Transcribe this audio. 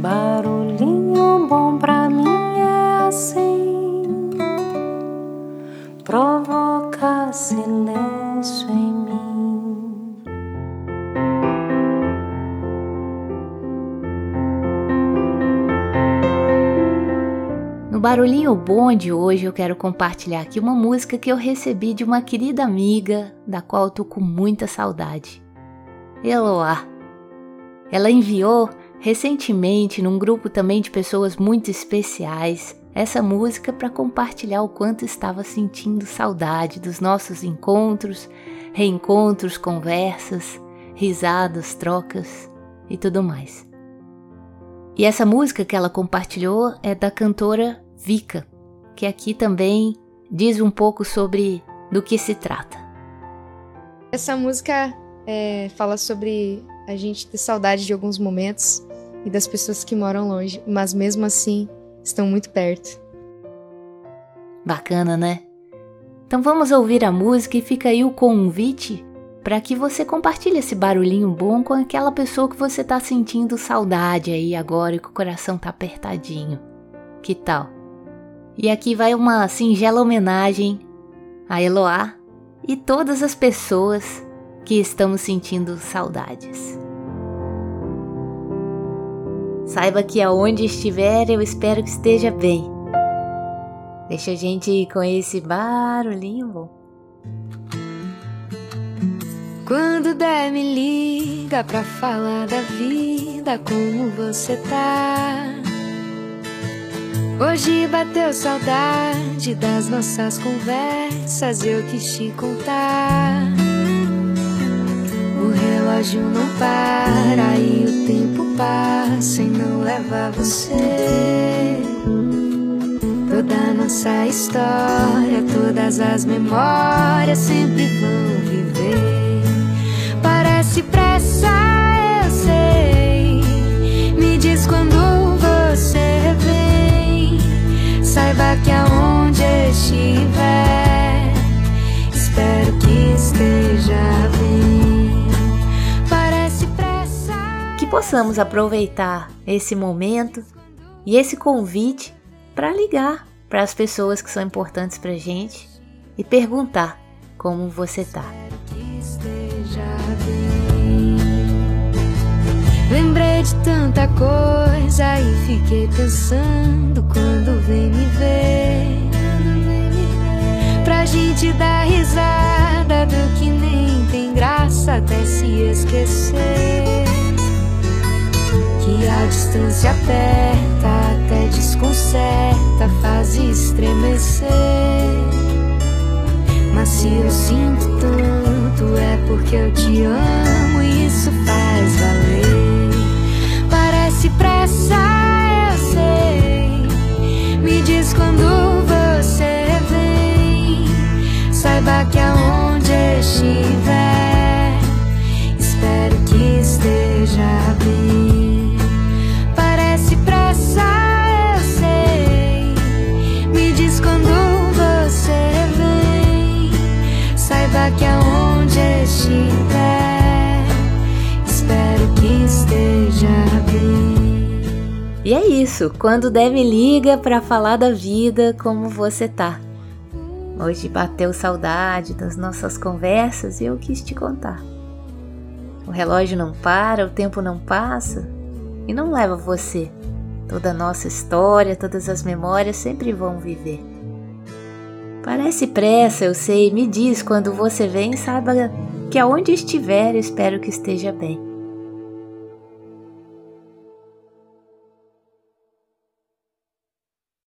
Barulhinho bom pra mim é assim, provoca silêncio em mim. No Barulhinho Bom de hoje eu quero compartilhar aqui uma música que eu recebi de uma querida amiga da qual eu tô com muita saudade. Eloá. Ela enviou recentemente num grupo também de pessoas muito especiais essa música para compartilhar o quanto estava sentindo saudade dos nossos encontros, reencontros, conversas, risadas, trocas e tudo mais. E essa música que ela compartilhou é da cantora Vika, que aqui também diz um pouco sobre do que se trata. Essa música é, fala sobre a gente ter saudade de alguns momentos e das pessoas que moram longe, mas mesmo assim estão muito perto. Bacana, né? Então vamos ouvir a música e fica aí o convite para que você compartilhe esse barulhinho bom com aquela pessoa que você está sentindo saudade aí agora e que o coração tá apertadinho. Que tal? E aqui vai uma singela homenagem a Eloá e todas as pessoas que estamos sentindo saudades. Saiba que aonde estiver, eu espero que esteja bem. Deixa a gente ir com esse barulhinho. Quando der, me liga pra falar da vida, como você tá. Hoje bateu saudade das nossas conversas, eu quis te contar. O relógio não para e o tempo passa e não leva você. Toda nossa história, todas as memórias sempre vão viver. Parece pressa, eu sei. Me diz quando você vem. Saiba que aonde estiver, espero que esteja bem. Possamos aproveitar esse momento e esse convite para ligar para as pessoas que são importantes para gente e perguntar como você tá. Lembrei de tanta coisa e fiquei pensando quando vem me ver. Pra gente dar risada do que nem tem graça até se esquecer. Distância aperta, até desconcerta, faz estremecer. Mas se eu sinto tanto é porque eu te amo e isso faz valer. Parece pressa, eu sei. Me diz quando você vem. Saiba que aonde estiver, Que aonde estiver, espero que esteja bem. E é isso, quando deve liga para falar da vida, como você tá. Hoje bateu saudade das nossas conversas e eu quis te contar. O relógio não para, o tempo não passa e não leva você. Toda a nossa história, todas as memórias sempre vão viver. Parece pressa, eu sei, me diz quando você vem, saiba que aonde estiver, espero que esteja bem.